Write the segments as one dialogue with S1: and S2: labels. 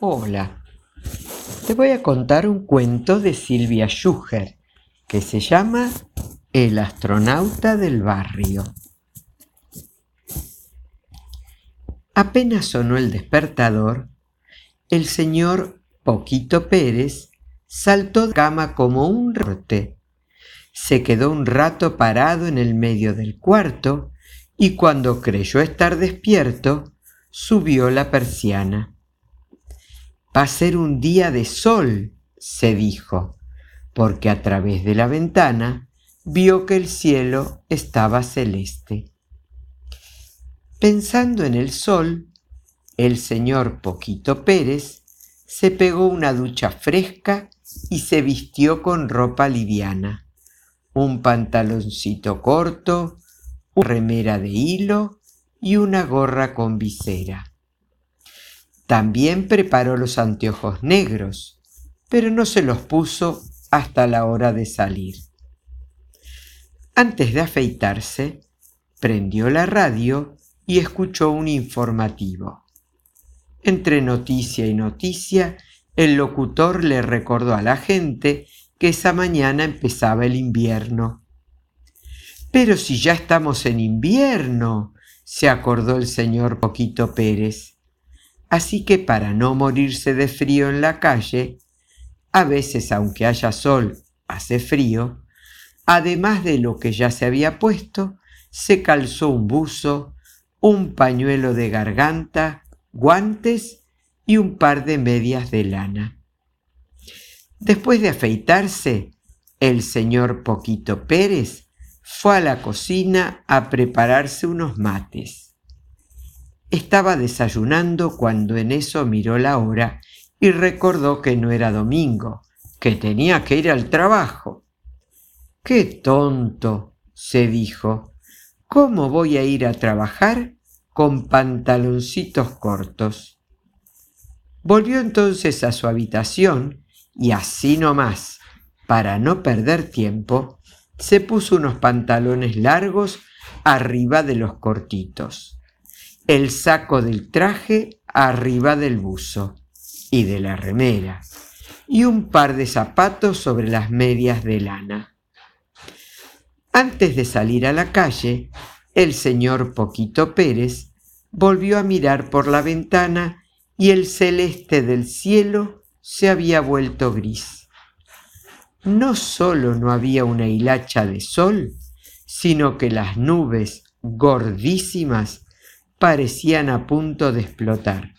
S1: Hola, te voy a contar un cuento de Silvia Schuher que se llama El astronauta del barrio. Apenas sonó el despertador, el señor Poquito Pérez saltó de cama como un rote. Se quedó un rato parado en el medio del cuarto y cuando creyó estar despierto, subió la persiana. Va a ser un día de sol, se dijo, porque a través de la ventana vio que el cielo estaba celeste. Pensando en el sol, el señor Poquito Pérez se pegó una ducha fresca y se vistió con ropa liviana, un pantaloncito corto, una remera de hilo y una gorra con visera. También preparó los anteojos negros, pero no se los puso hasta la hora de salir. Antes de afeitarse, prendió la radio y escuchó un informativo. Entre noticia y noticia, el locutor le recordó a la gente que esa mañana empezaba el invierno. Pero si ya estamos en invierno, se acordó el señor Poquito Pérez. Así que para no morirse de frío en la calle, a veces aunque haya sol, hace frío, además de lo que ya se había puesto, se calzó un buzo, un pañuelo de garganta, guantes y un par de medias de lana. Después de afeitarse, el señor Poquito Pérez fue a la cocina a prepararse unos mates. Estaba desayunando cuando en eso miró la hora y recordó que no era domingo, que tenía que ir al trabajo. ¡Qué tonto! se dijo. ¿Cómo voy a ir a trabajar con pantaloncitos cortos? Volvió entonces a su habitación y así nomás, para no perder tiempo, se puso unos pantalones largos arriba de los cortitos el saco del traje arriba del buzo y de la remera y un par de zapatos sobre las medias de lana. Antes de salir a la calle, el señor Poquito Pérez volvió a mirar por la ventana y el celeste del cielo se había vuelto gris. No solo no había una hilacha de sol, sino que las nubes gordísimas parecían a punto de explotar.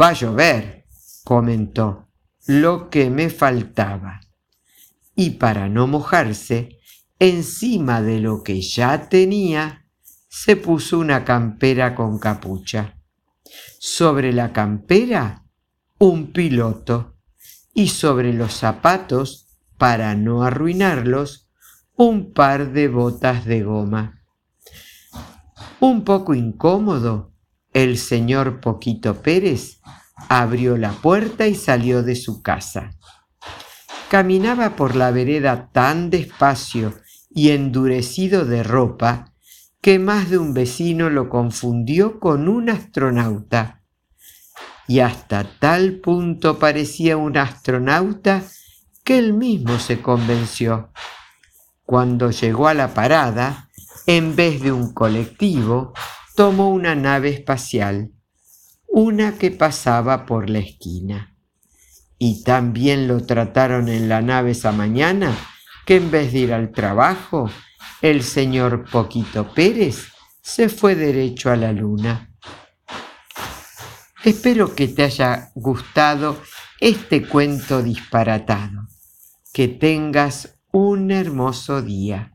S1: Va a llover, comentó, lo que me faltaba. Y para no mojarse, encima de lo que ya tenía, se puso una campera con capucha. Sobre la campera, un piloto. Y sobre los zapatos, para no arruinarlos, un par de botas de goma. Un poco incómodo, el señor Poquito Pérez abrió la puerta y salió de su casa. Caminaba por la vereda tan despacio y endurecido de ropa que más de un vecino lo confundió con un astronauta. Y hasta tal punto parecía un astronauta que él mismo se convenció. Cuando llegó a la parada, en vez de un colectivo, tomó una nave espacial, una que pasaba por la esquina. Y también lo trataron en la nave esa mañana que en vez de ir al trabajo, el señor Poquito Pérez se fue derecho a la luna. Espero que te haya gustado este cuento disparatado. Que tengas un hermoso día.